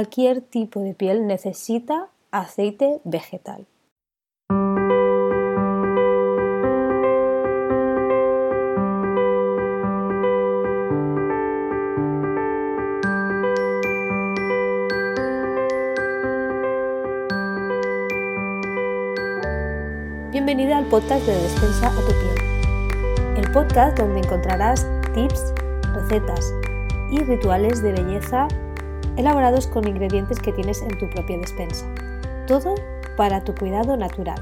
Cualquier tipo de piel necesita aceite vegetal. Bienvenida al podcast de Despensa a tu piel. El podcast donde encontrarás tips, recetas y rituales de belleza elaborados con ingredientes que tienes en tu propia despensa. Todo para tu cuidado natural.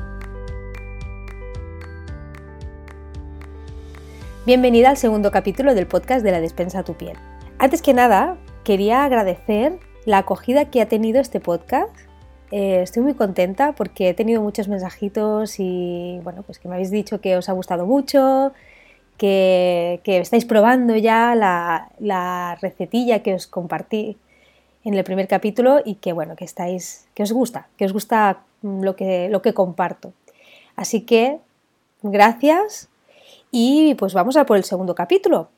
Bienvenida al segundo capítulo del podcast de la despensa a tu piel. Antes que nada, quería agradecer la acogida que ha tenido este podcast. Eh, estoy muy contenta porque he tenido muchos mensajitos y bueno, pues que me habéis dicho que os ha gustado mucho, que, estáis probando ya la, la recetilla que os compartí en el primer capítulo y que bueno, que estáis, que os gusta, que os gusta lo que, lo que comparto. Así que gracias y pues vamos a por el segundo capítulo.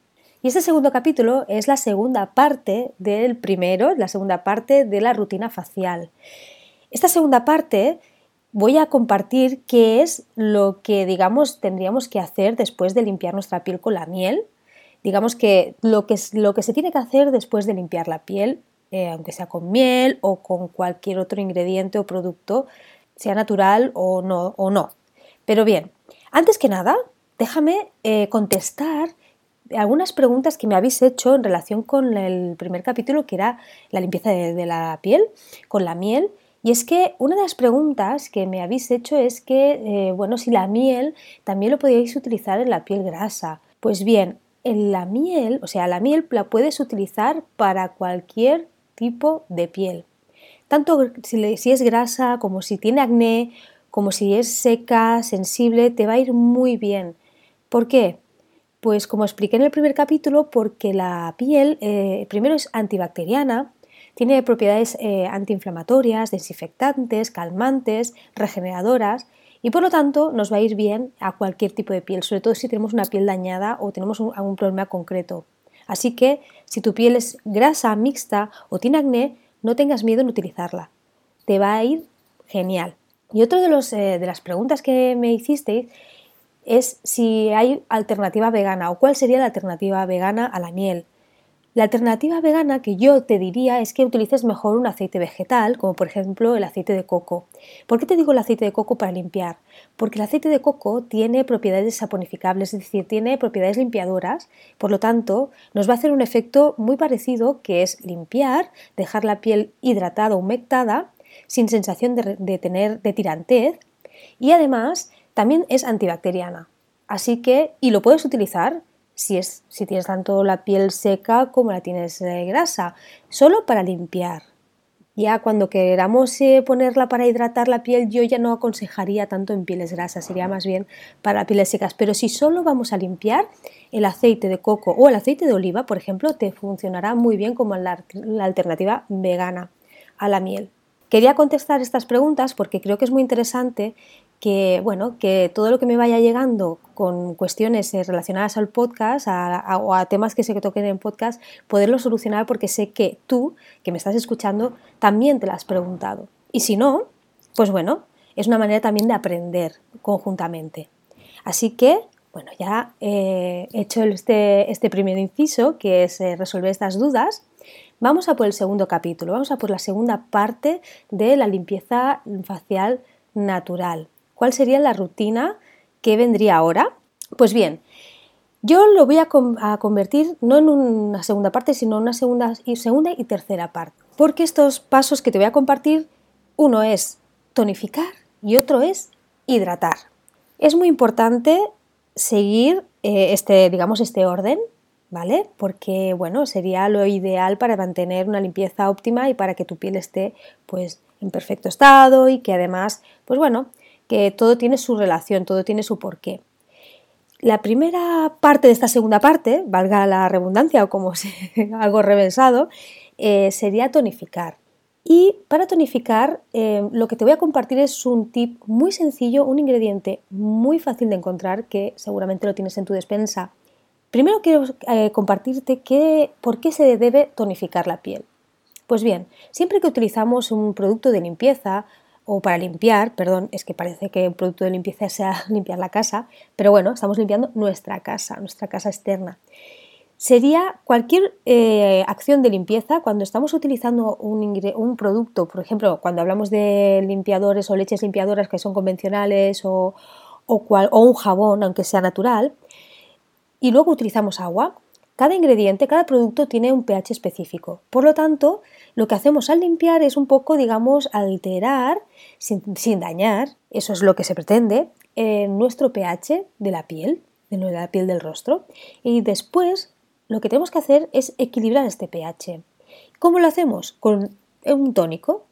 Y este segundo capítulo es la segunda parte del primero, la segunda parte de la rutina facial. Esta segunda parte voy a compartir qué es lo que, digamos, tendríamos que hacer después de limpiar nuestra piel con la miel. Digamos que lo que, lo que se tiene que hacer después de limpiar la piel eh, aunque sea con miel o con cualquier otro ingrediente o producto, sea natural o no. O no. Pero bien, antes que nada, déjame eh, contestar algunas preguntas que me habéis hecho en relación con el primer capítulo, que era la limpieza de, la piel, con la miel. Y es que una de las preguntas que me habéis hecho es que, eh, bueno, si la miel también lo podíais utilizar en la piel grasa. Pues bien, en la miel, o sea, la miel la puedes utilizar para cualquier tipo de piel. Tanto si, es grasa como si tiene acné, como si es seca, sensible, te va a ir muy bien. ¿Por qué? Pues como expliqué en el primer capítulo, porque la piel eh, primero es antibacteriana, tiene propiedades eh, antiinflamatorias, desinfectantes, calmantes, regeneradoras y por lo tanto nos va a ir bien a cualquier tipo de piel, sobre todo si tenemos una piel dañada o tenemos algún problema concreto. Así que si tu piel es grasa, mixta o tiene acné, no tengas miedo en utilizarla. Te va a ir genial. Y otra de, eh, de las preguntas que me hicisteis es si hay alternativa vegana o cuál sería la alternativa vegana a la miel. La alternativa vegana que yo te diría es que utilices mejor un aceite vegetal, como por ejemplo el aceite de coco. ¿Por qué te digo el aceite de coco para limpiar? Porque el aceite de coco tiene propiedades saponificables, es decir, tiene propiedades limpiadoras, por lo tanto, nos va a hacer un efecto muy parecido que es limpiar, dejar la piel hidratada, humectada, sin sensación de, tener de tirantez y además también es antibacteriana. Así que, y lo puedes utilizar si, es, si tienes tanto la piel seca como la tienes eh, grasa, solo para limpiar. Ya cuando queramos eh, ponerla para hidratar la piel, yo ya no aconsejaría tanto en pieles grasas, sería más bien para pieles secas. Pero si solo vamos a limpiar, el aceite de coco o el aceite de oliva, por ejemplo, te funcionará muy bien como la alternativa vegana a la miel. Quería contestar estas preguntas porque creo que es muy interesante que, bueno, que todo lo que me vaya llegando con cuestiones eh, relacionadas al podcast o a temas que se toquen en podcast, poderlo solucionar porque sé que tú, que me estás escuchando, también te lo has preguntado. Y si no, pues bueno, es una manera también de aprender conjuntamente. Así que, bueno, ya he hecho este, este primer inciso, que es eh, resolver estas dudas. Vamos a por el segundo capítulo, vamos a por la segunda parte de la limpieza facial natural. ¿Cuál sería la rutina que vendría ahora? Pues bien, yo lo voy a, convertir no en una segunda parte, sino en una segunda y, tercera parte. Porque estos pasos que te voy a compartir, uno es tonificar y otro es hidratar. Es muy importante seguir eh, este, digamos, este orden, ¿vale? Porque, bueno, sería lo ideal para mantener una limpieza óptima y para que tu piel esté, pues, en perfecto estado y que además, pues bueno, que todo tiene su relación, todo tiene su porqué. La primera parte de esta segunda parte, valga la redundancia o como algo revensado, eh, sería tonificar. Y para tonificar, eh, lo que te voy a compartir es un tip muy sencillo, un ingrediente muy fácil de encontrar que seguramente lo tienes en tu despensa. Primero quiero eh, compartirte por qué se debe tonificar la piel. Pues bien, siempre que utilizamos un producto de limpieza o para limpiar, perdón, es que parece que un producto de limpieza sea limpiar la casa, pero bueno, estamos limpiando nuestra casa, nuestra casa externa. Sería cualquier eh, acción de limpieza cuando estamos utilizando un, producto, por ejemplo, cuando hablamos de limpiadores o leches limpiadoras que son convencionales o, o un jabón, aunque sea natural, y luego utilizamos agua. Cada ingrediente, cada producto tiene un pH específico. Por lo tanto, lo que hacemos al limpiar es un poco, digamos, alterar, sin, dañar, eso es lo que se pretende, nuestro pH de la piel, de la piel del rostro. Y después, lo que tenemos que hacer es equilibrar este pH. ¿Cómo lo hacemos? Con un tónico.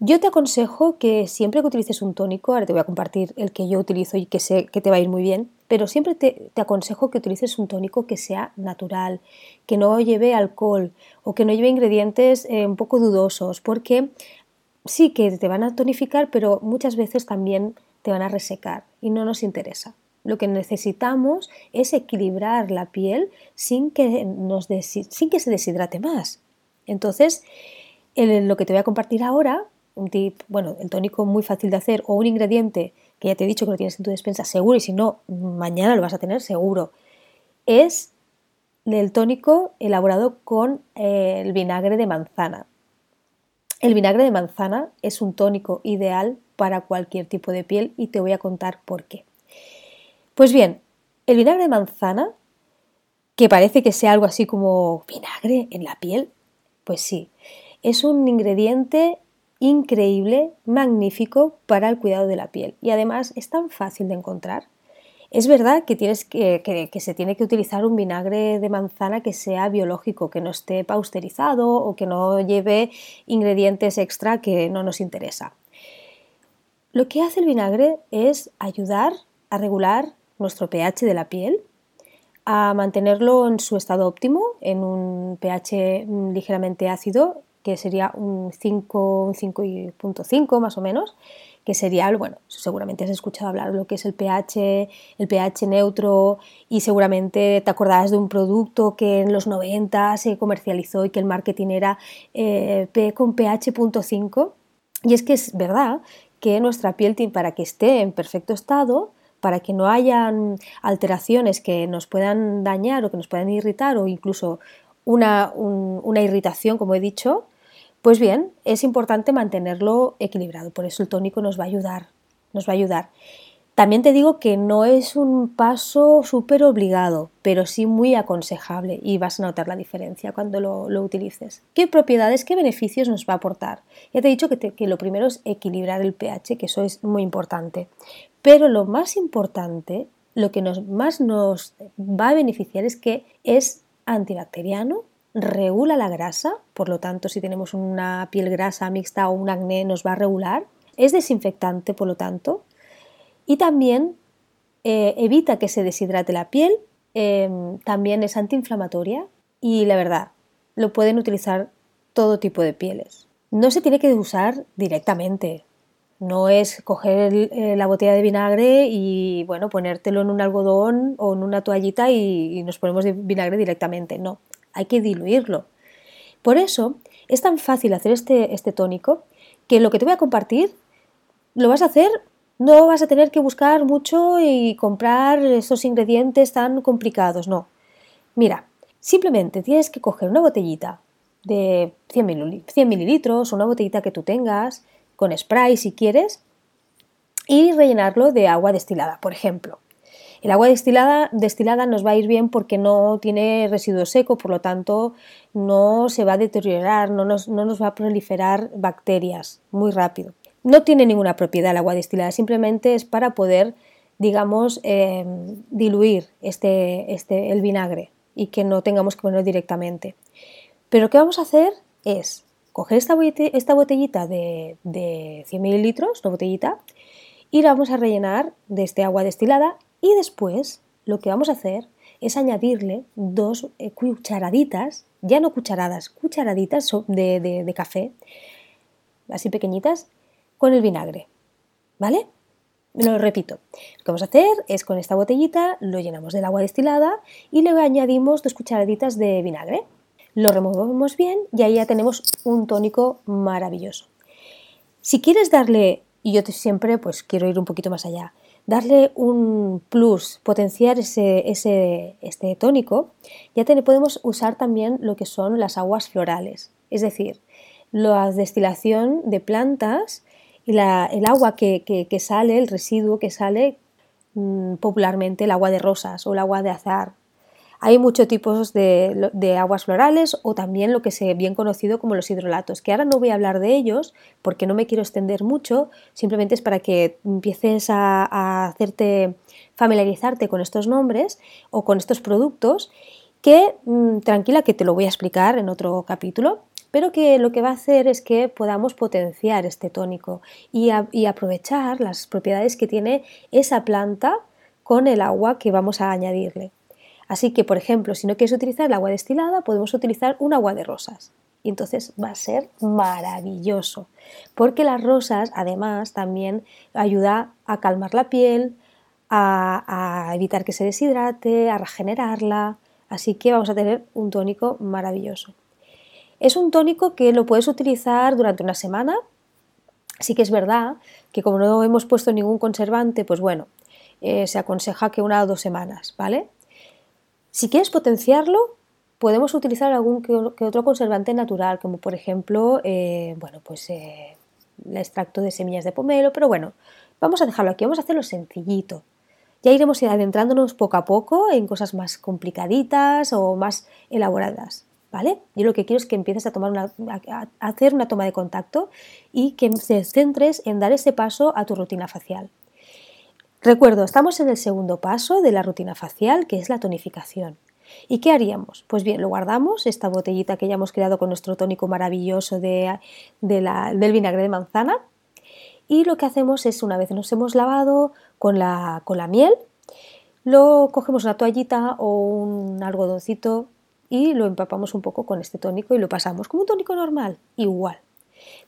Yo te aconsejo que siempre que utilices un tónico, ahora te voy a compartir el que yo utilizo y que sé que te va a ir muy bien, pero siempre te, aconsejo que utilices un tónico que sea natural, que no lleve alcohol o que no lleve ingredientes eh, un poco dudosos, porque sí que te van a tonificar, pero muchas veces también te van a resecar y no nos interesa. Lo que necesitamos es equilibrar la piel sin que, nos sin que se deshidrate más. Entonces, lo que te voy a compartir ahora, un tip, bueno, el tónico muy fácil de hacer o un ingrediente que ya te he dicho que lo tienes en tu despensa seguro y si no, mañana lo vas a tener seguro, es el tónico elaborado con eh, el vinagre de manzana. El vinagre de manzana es un tónico ideal para cualquier tipo de piel y te voy a contar por qué. Pues bien, el vinagre de manzana, que parece que sea algo así como vinagre en la piel, pues sí, es un ingrediente increíble, magnífico para el cuidado de la piel y además es tan fácil de encontrar. Es verdad que, tienes que, se tiene que utilizar un vinagre de manzana que sea biológico, que no esté pausterizado o que no lleve ingredientes extra que no nos interesa. Lo que hace el vinagre es ayudar a regular nuestro pH de la piel, a mantenerlo en su estado óptimo, en un pH ligeramente ácido que sería un 5, 5.5 más o menos, que sería, bueno, seguramente has escuchado hablar de lo que es el pH, el pH neutro y seguramente te acordarás de un producto que en los 90 se comercializó y que el marketing era eh, P con pH.5 y es que es verdad que nuestra piel para que esté en perfecto estado para que no hayan alteraciones que nos puedan dañar o que nos puedan irritar o incluso una, una irritación, como he dicho, pues bien, es importante mantenerlo equilibrado, por eso el tónico nos va a ayudar, nos va a ayudar. También te digo que no es un paso súper obligado, pero sí muy aconsejable y vas a notar la diferencia cuando lo, utilices. ¿Qué propiedades, qué beneficios nos va a aportar? Ya te he dicho que, lo primero es equilibrar el pH, que eso es muy importante. Pero lo más importante, lo que más nos va a beneficiar es que es antibacteriano, regula la grasa, por lo tanto si tenemos una piel grasa mixta o un acné nos va a regular, es desinfectante por lo tanto y también eh, evita que se deshidrate la piel, em, también es antiinflamatoria y la verdad, lo pueden utilizar todo tipo de pieles. No se tiene que usar directamente, no es coger eh, la botella de vinagre y bueno, ponértelo en un algodón o en una toallita y, y nos ponemos vinagre directamente. No, hay que diluirlo. Por eso es tan fácil hacer este, este tónico que lo que te voy a compartir lo vas a hacer, no vas a tener que buscar mucho y comprar esos ingredientes tan complicados, no. Mira, simplemente tienes que coger una botellita de 100, 100 mililitros, una botellita que tú tengas, con spray si quieres, y rellenarlo de agua destilada, por ejemplo. El agua destilada, nos va a ir bien porque no tiene residuo seco, por lo tanto no se va a deteriorar, no nos, va a proliferar bacterias muy rápido. No tiene ninguna propiedad el agua destilada, simplemente es para poder, digamos, em, diluir este, este, el vinagre y que no tengamos que ponerlo directamente. Pero que vamos a hacer es coger esta, esta botellita de, de 100 mililitros, una botellita, y la vamos a rellenar de este agua destilada y después lo que vamos a hacer es añadirle dos eh, cucharaditas, ya no cucharadas, cucharaditas de, de café, así pequeñitas, con el vinagre. ¿Vale? Lo repito, lo que vamos a hacer es con esta botellita lo llenamos del agua destilada y le añadimos dos cucharaditas de vinagre. lo removemos bien y ahí ya tenemos un tónico maravilloso. Si quieres darle, y yo siempre pues quiero ir un poquito más allá, darle un plus, potenciar ese, este tónico, ya podemos usar también lo que son las aguas florales, es decir, la destilación de plantas y el agua que, sale, el residuo que sale mm, popularmente, el agua de rosas o el agua de azar, hay muchos tipos de, aguas florales o también lo que se bien conocido como los hidrolatos, que ahora no voy a hablar de ellos porque no me quiero extender mucho, simplemente es para que empieces a, hacerte familiarizarte con estos nombres o con estos productos que mm, tranquila que te lo voy a explicar en otro capítulo, pero que lo que va a hacer es que podamos potenciar este tónico y aprovechar las propiedades que tiene esa planta con el agua que vamos a añadirle. Así que, por ejemplo, si no quieres utilizar el agua destilada, podemos utilizar un agua de rosas. Y entonces va a ser maravilloso, porque las rosas además también ayuda a calmar la piel, a, evitar que se deshidrate, a regenerarla. Así que vamos a tener un tónico maravilloso. Es un tónico que lo puedes utilizar durante una semana. Sí que es verdad que como no hemos puesto ningún conservante, pues bueno, eh, se aconseja que una o dos semanas, ¿vale? Si quieres potenciarlo, podemos utilizar algún que otro conservante natural, como por ejemplo, eh, bueno, pues eh, el extracto de semillas de pomelo, pero bueno, vamos a dejarlo aquí, vamos a hacerlo sencillito. Ya iremos adentrándonos poco a poco en cosas más complicaditas o más elaboradas, ¿vale? Yo lo que quiero es que empieces a, tomar una, a hacer una toma de contacto y que te centres en dar ese paso a tu rutina facial. Recuerdo, estamos en el segundo paso de la rutina facial, que es la tonificación. ¿Y qué haríamos? Pues bien, lo guardamos, esta botellita que ya hemos creado con nuestro tónico maravilloso de, del vinagre de manzana. Y lo que hacemos es, una vez nos hemos lavado con la, con la miel, lo cogemos una toallita o un algodoncito y lo empapamos un poco con este tónico y lo pasamos como un tónico normal, igual.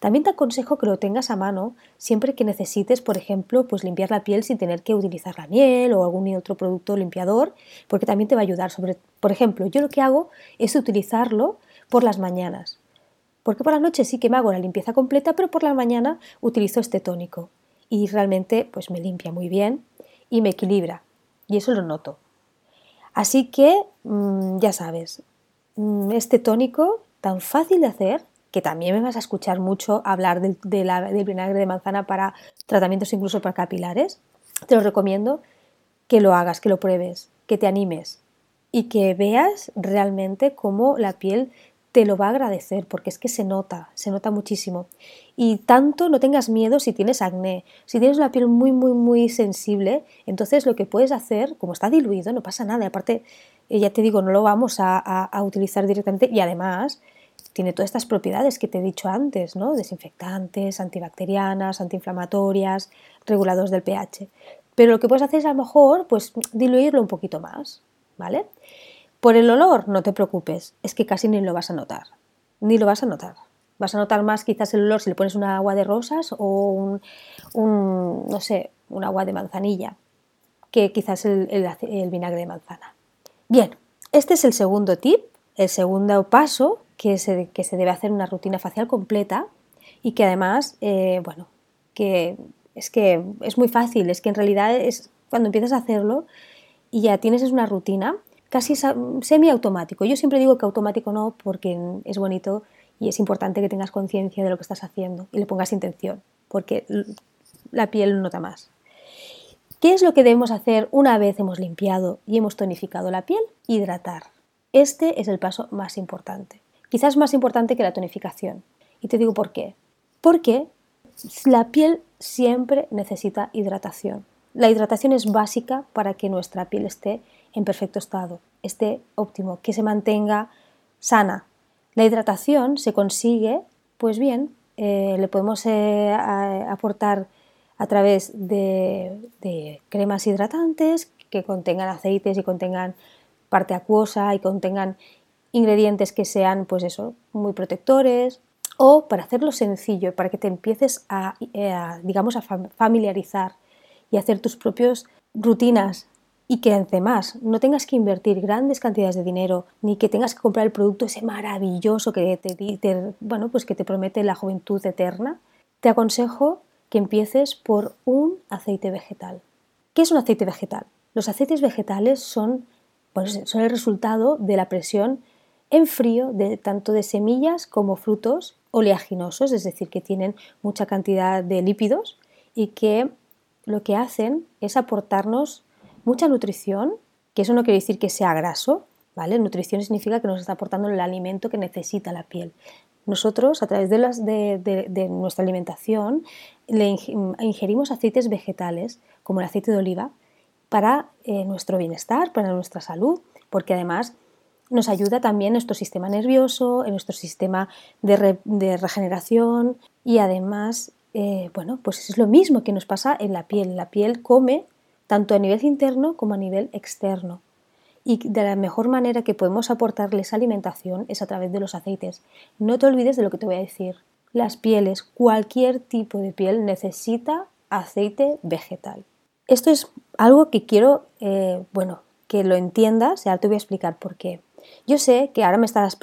También te aconsejo que lo tengas a mano siempre que necesites, por ejemplo, pues limpiar la piel sin tener que utilizar la miel o algún otro producto limpiador, porque también te va a ayudar. Sobre, por ejemplo, yo lo que hago es utilizarlo por las mañanas, porque por la noche sí que me hago la limpieza completa, pero por la mañana utilizo este tónico y realmente pues me limpia muy bien y me equilibra y eso lo noto. Así que mm, ya sabes, mm, este tónico tan fácil de hacer que también me vas a escuchar mucho hablar del, vinagre de manzana para tratamientos incluso para capilares, te lo recomiendo que lo hagas, que lo pruebes, que te animes y que veas realmente cómo la piel te lo va a agradecer, porque es que se nota, se nota muchísimo. Y tanto no tengas miedo si tienes acné, si tienes la piel muy, muy, muy sensible, entonces lo que puedes hacer, como está diluido, no pasa nada. Aparte, eh, ya te digo, no lo vamos a utilizar directamente y además tiene todas estas propiedades que te he dicho antes, ¿no? Desinfectantes, antibacterianas, antiinflamatorias, regulados del pH. Pero lo que puedes hacer es a lo mejor, pues, diluirlo un poquito más, ¿vale? Por el olor, no te preocupes, es que casi ni lo vas a notar, ni lo vas a notar. Vas a notar más quizás el olor si le pones un agua de rosas o un, no sé, un agua de manzanilla, que quizás el vinagre de manzana. Bien, este es el segundo tip, el segundo paso que se, que se debe hacer una rutina facial completa y que además, eh, bueno, que es que es muy fácil, es que en realidad es cuando empiezas a hacerlo y ya tienes una rutina casi semiautomático. Yo siempre digo que automático no porque es bonito y es importante que tengas conciencia de lo que estás haciendo y le pongas intención, porque la piel nota más. ¿Qué es lo que debemos hacer una vez hemos limpiado y hemos tonificado la piel? Hidratar. Este es el paso más importante quizás más importante que la tonificación. Y te digo por qué. Porque la piel siempre necesita hidratación. La hidratación es básica para que nuestra piel esté en perfecto estado, esté óptimo, que se mantenga sana. La hidratación se consigue, pues bien, eh, le podemos eh, aportar a través de, de, cremas hidratantes que contengan aceites y contengan parte acuosa y contengan ingredientes que sean, pues eso, muy protectores, o para hacerlo sencillo, para que te empieces eh, a, digamos, a familiarizar y hacer tus propias rutinas y que además no tengas que invertir grandes cantidades de dinero ni que tengas que comprar el producto ese maravilloso que te, bueno, pues que te promete la juventud eterna, te aconsejo que empieces por un aceite vegetal. ¿Qué es un aceite vegetal? Los aceites vegetales son, pues, son el resultado de la presión en frío de tanto de semillas como frutos oleaginosos, es decir, que tienen mucha cantidad de lípidos y que lo que hacen es aportarnos mucha nutrición, que eso no quiere decir que sea graso, ¿vale? Nutrición significa que nos está aportando el alimento que necesita la piel. Nosotros, a través de, las, de, nuestra alimentación, le ingerimos aceites vegetales, como el aceite de oliva, para eh, nuestro bienestar, para nuestra salud, porque además nos ayuda también nuestro sistema nervioso, en nuestro sistema de, regeneración y además, eh, bueno, pues es lo mismo que nos pasa en la piel. La piel come tanto a nivel interno como a nivel externo. Y de la mejor manera que podemos aportarles alimentación es a través de los aceites. No te olvides de lo que te voy a decir. Las pieles, cualquier tipo de piel necesita aceite vegetal. Esto es algo que quiero, eh, bueno, que lo entiendas y ahora te voy a explicar por qué. Yo sé que ahora me estarás,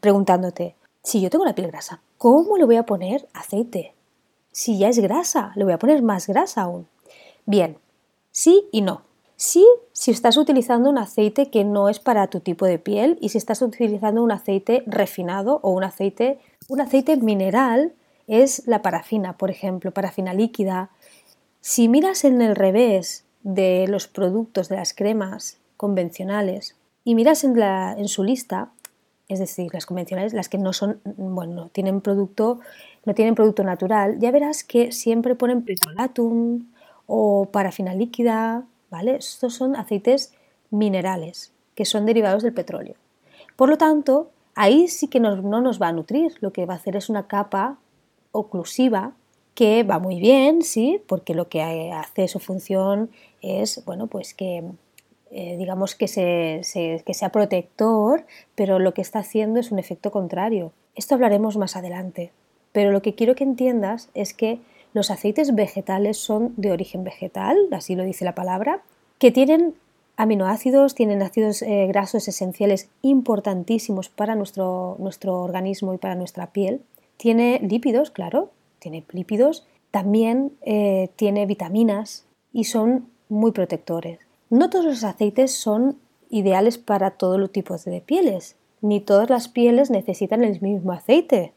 preguntándote, si yo tengo la piel grasa, ¿cómo le voy a poner aceite? Si ya es grasa, le voy a poner más grasa aún. Bien, Sí y no. Sí, si estás utilizando un aceite que no es para tu tipo de piel y si estás utilizando un aceite refinado o un aceite, un aceite mineral es la parafina, por ejemplo, parafina líquida. Si miras en el revés de los productos de las cremas convencionales y miras en, su lista, es decir, las convencionales, las que no son, bueno, tienen producto, no tienen producto natural, ya verás que siempre ponen petrolatum, o parafina líquida, ¿vale? Estos son aceites minerales que son derivados del petróleo. Por lo tanto, ahí sí que no nos va a nutrir, lo que va a hacer es una capa oclusiva que va muy bien, sí, porque lo que hace su función es, bueno, pues que eh, digamos que, sea protector, pero lo que está haciendo es un efecto contrario. Esto hablaremos más adelante, pero lo que quiero que entiendas es que los aceites vegetales son de origen vegetal, así lo dice la palabra, que tienen aminoácidos, tienen ácidos eh, grasos esenciales importantísimos para nuestro, nuestro organismo y para nuestra piel. Tiene lípidos, claro, tiene lípidos, también eh, tiene vitaminas y son muy protectores. No todos los aceites son ideales para todos los tipos de pieles, ni todas las pieles necesitan el mismo aceite.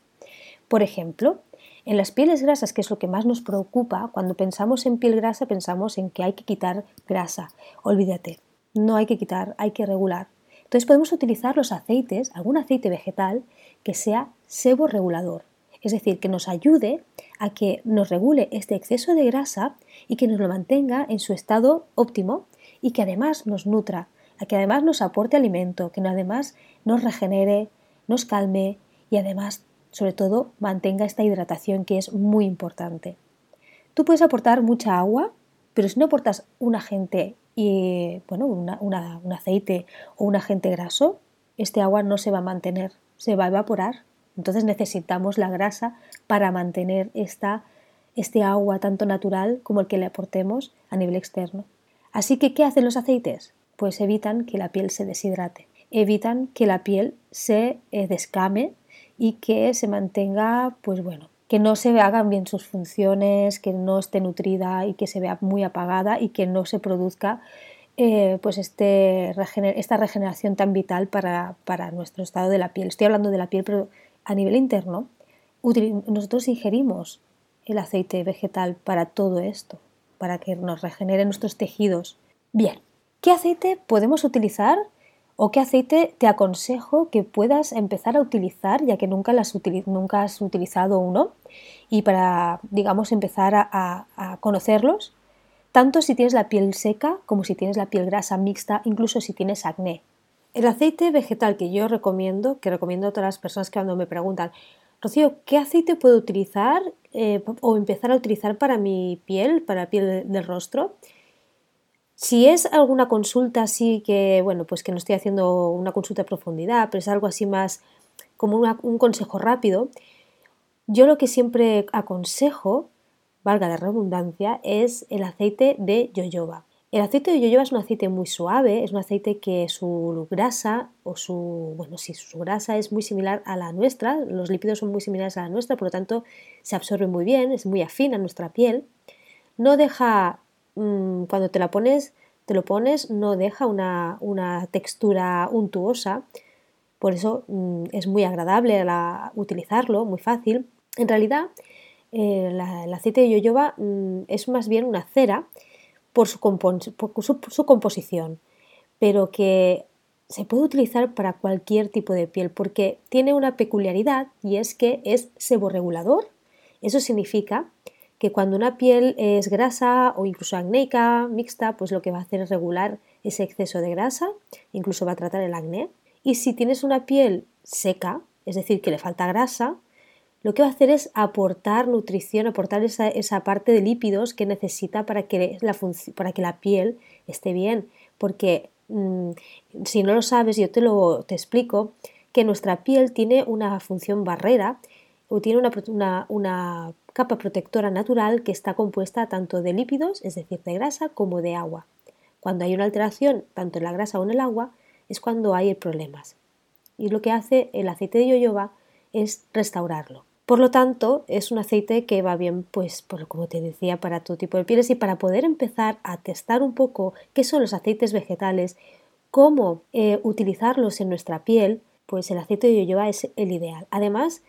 Por ejemplo, en las pieles grasas, que es lo que más nos preocupa, cuando pensamos en piel grasa pensamos en que hay que quitar grasa. Olvídate, no hay que quitar, hay que regular. Entonces podemos utilizar los aceites, algún aceite vegetal que sea sebo regulador, es decir, que nos ayude a que nos regule este exceso de grasa y que nos lo mantenga en su estado óptimo y que además nos nutra, a que además nos aporte alimento, que además nos regenere, nos calme y además sobre todo mantenga esta hidratación que es muy importante. Tú puedes aportar mucha agua, pero si no aportas un agente y bueno, un aceite o un agente graso, este agua no se va a mantener, se va a evaporar. Entonces necesitamos la grasa para mantener esta, este agua tanto natural como el que le aportemos a nivel externo. Así que, ¿qué hacen los aceites? Pues evitan que la piel se deshidrate, evitan que la piel se eh, descame y que se mantenga, pues bueno, que no se hagan bien sus funciones, que no esté nutrida y que se vea muy apagada y que no se produzca eh, pues este, esta regeneración tan vital para, nuestro estado de la piel. Estoy hablando de la piel, pero a nivel interno, nosotros ingerimos el aceite vegetal para todo esto, para que nos regenere nuestros tejidos. Bien, ¿qué aceite podemos utilizar o qué aceite te aconsejo que puedas empezar a utilizar ya que nunca, las nunca has utilizado uno y para, digamos, empezar a, conocerlos, tanto si tienes la piel seca como si tienes la piel grasa mixta, incluso si tienes acné. El aceite vegetal que yo recomiendo, que recomiendo a todas las personas que cuando me preguntan, Rocío, ¿qué aceite puedo utilizar eh, o empezar a utilizar para mi piel, para la piel del rostro? Si es alguna consulta así que, bueno, pues que no estoy haciendo una consulta de profundidad, pero es algo así más como un consejo rápido, yo lo que siempre aconsejo, valga de redundancia, es el aceite de jojoba. El aceite de yoyoba es un aceite muy suave, es un aceite que su grasa o su, bueno, si su grasa es muy similar a la nuestra, los lípidos son muy similares a la nuestra, por lo tanto se absorbe muy bien, es muy afín a nuestra piel. No deja, mm, cuando te la pones, te lo pones, no deja una, textura untuosa, por eso mm, es muy agradable utilizarlo, muy fácil. En realidad, eh, el aceite de yoyoba mm, es más bien una cera por, su, composición, pero que se puede utilizar para cualquier tipo de piel porque tiene una peculiaridad y es que es seborregulador. Eso significa que cuando una piel es grasa o incluso acnéica, mixta, pues lo que va a hacer es regular ese exceso de grasa, incluso va a tratar el acné. Y si tienes una piel seca, es decir, que le falta grasa, lo que va a hacer es aportar nutrición, aportar esa, parte de lípidos que necesita para que la, para que la piel esté bien. Porque mm, si no lo sabes, yo te lo te explico que nuestra piel tiene una función barrera o tiene una, una capa protectora natural que está compuesta tanto de lípidos, es decir, de grasa, como de agua. Cuando hay una alteración tanto en la grasa o en el agua, es cuando hay problemas. Y lo que hace el aceite de yoyoba es restaurarlo. Por lo tanto, es un aceite que va bien, pues, como te decía, para todo tipo de pieles y para poder empezar a testar un poco qué son los aceites vegetales, cómo eh, utilizarlos en nuestra piel, pues el aceite de yoyoba es el ideal. Además,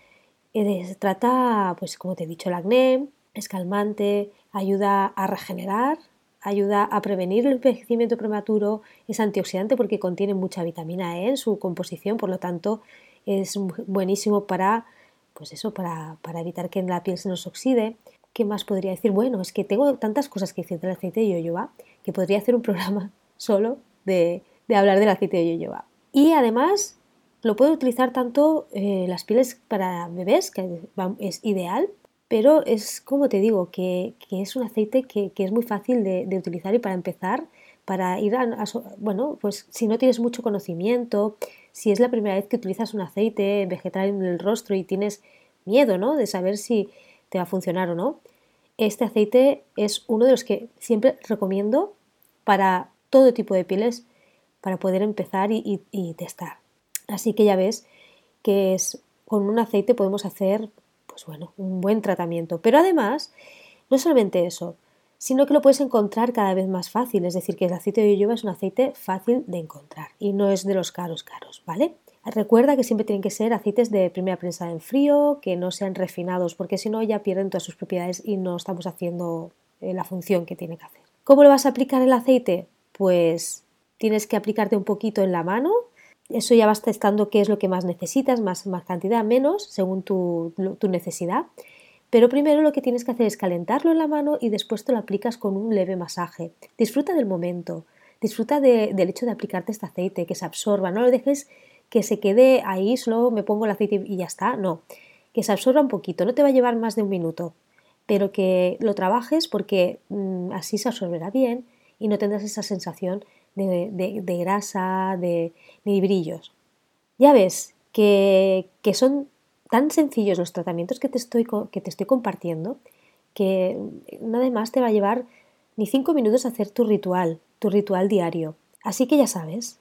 eh, trata, pues como te he dicho, el acné, es calmante, ayuda a regenerar, ayuda a prevenir el envejecimiento prematuro, es antioxidante porque contiene mucha vitamina E en su composición, por lo tanto es buenísimo para pues eso, para, evitar que la piel se nos oxide. ¿Qué más podría decir? Bueno, es que tengo tantas cosas que decir del aceite de yoyoba que podría hacer un programa solo de, hablar del aceite de yoyoba. Y además lo puedo utilizar tanto eh, las pieles para bebés, que es ideal, pero es como te digo, que, es un aceite que, es muy fácil de, utilizar y para empezar, para ir a, bueno, pues si no tienes mucho conocimiento, si es la primera vez que utilizas un aceite vegetal en el rostro y tienes miedo, ¿no? De saber si te va a funcionar o no. Este aceite es uno de los que siempre recomiendo para todo tipo de pieles para poder empezar y, testar. Así que ya ves que con un aceite podemos hacer pues bueno, un buen tratamiento. Pero además, no solamente eso, sino que lo puedes encontrar cada vez más fácil. Es decir, que el aceite de yoyoba es un aceite fácil de encontrar y no es de los caros caros, ¿vale? Recuerda que siempre tienen que ser aceites de primera prensa en frío, que no sean refinados, porque si no ya pierden todas sus propiedades y no estamos haciendo eh, la función que tiene que hacer. ¿Cómo lo vas a aplicar el aceite? Pues tienes que aplicarte un poquito en la mano. Eso ya vas testando qué es lo que más necesitas, más, más cantidad, menos, según tu, tu necesidad. Pero primero lo que tienes que hacer es calentarlo en la mano y después te lo aplicas con un leve masaje. Disfruta del momento, disfruta del hecho de aplicarte este aceite, que se absorba, no lo dejes que se quede ahí, solo me pongo el aceite y ya está, no, que se absorba un poquito, no te va a llevar más de un minuto, pero que lo trabajes porque mm, así se absorberá bien y no tendrás esa sensación de, grasa, de, de brillos. Ya ves que son tan sencillos los tratamientos que te estoy, que te estoy compartiendo que nada más te va a llevar ni cinco minutos a hacer tu ritual, tu ritual diario. Así que ya sabes,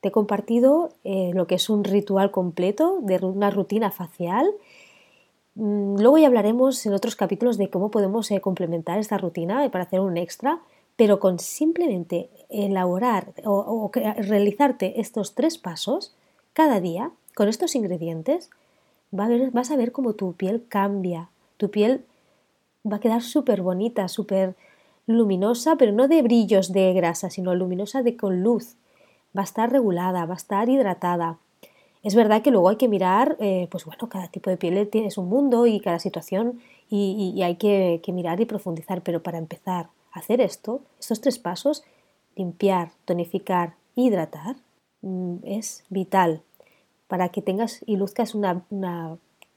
te he compartido eh, lo que es un ritual completo de una rutina facial. Mm, luego ya hablaremos en otros capítulos de cómo podemos eh, complementar esta rutina para hacer un extra, pero con simplemente elaborar o realizarte estos tres pasos cada día con estos ingredientes, vas a ver cómo tu piel cambia. Tu piel va a quedar súper bonita, súper luminosa, pero no de brillos de grasa, sino luminosa de con luz. Va a estar regulada, va a estar hidratada. Es verdad que luego hay que mirar, eh, pues bueno, cada tipo de piel tiene un mundo y cada situación y, hay que, que, mirar y profundizar, pero para empezar a hacer esto, estos tres pasos, limpiar, tonificar, hidratar, mm, es vital para que tengas y luzcas una,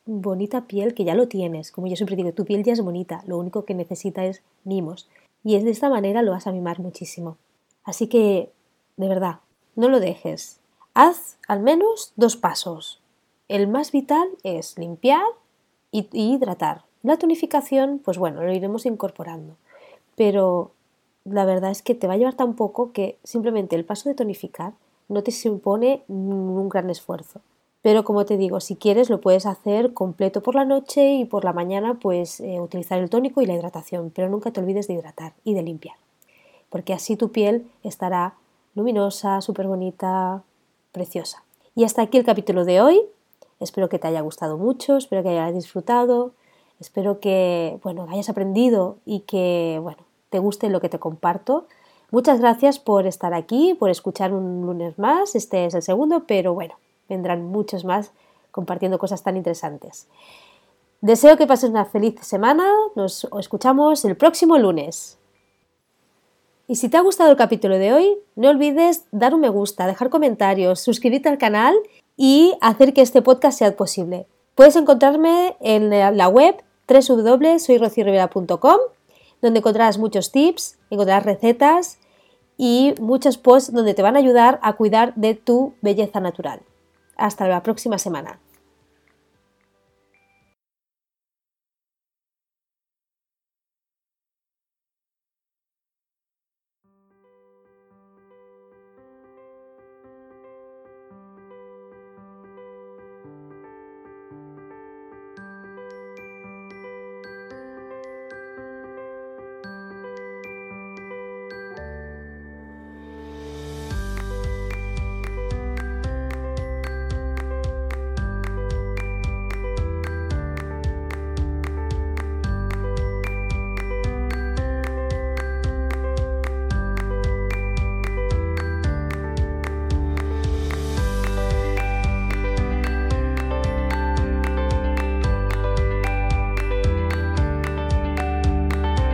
bonita piel que ya lo tienes. Como yo siempre digo, tu piel ya es bonita, lo único que necesita es mimos. Y es de esta manera lo vas a mimar muchísimo. Así que, de verdad, no lo dejes. Haz al menos dos pasos. El más vital es limpiar y, hidratar. La tonificación, pues bueno, lo iremos incorporando. Pero la verdad es que te va a llevar tan poco que simplemente el paso de tonificar no te supone un gran esfuerzo. Pero como te digo, si quieres lo puedes hacer completo por la noche y por la mañana pues eh, utilizar el tónico y la hidratación, pero nunca te olvides de hidratar y de limpiar, porque así tu piel estará luminosa, súper bonita, preciosa. Y hasta aquí el capítulo de hoy. Espero que te haya gustado mucho, espero que hayas disfrutado, espero que bueno, hayas aprendido y que bueno, te guste lo que te comparto. Muchas gracias por estar aquí, por escuchar un lunes más. Este es el segundo, pero bueno, vendrán muchos más compartiendo cosas tan interesantes. Deseo que pases una feliz semana. Nos escuchamos el próximo lunes. Y si te ha gustado el capítulo de hoy, no olvides dar un me gusta, dejar comentarios, suscribirte al canal y hacer que este podcast sea posible. Puedes encontrarme en la web www.soyrocirrivera.com donde encontrarás muchos tips, encontrarás recetas y muchos posts donde te van a ayudar a cuidar de tu belleza natural. Hasta la próxima semana.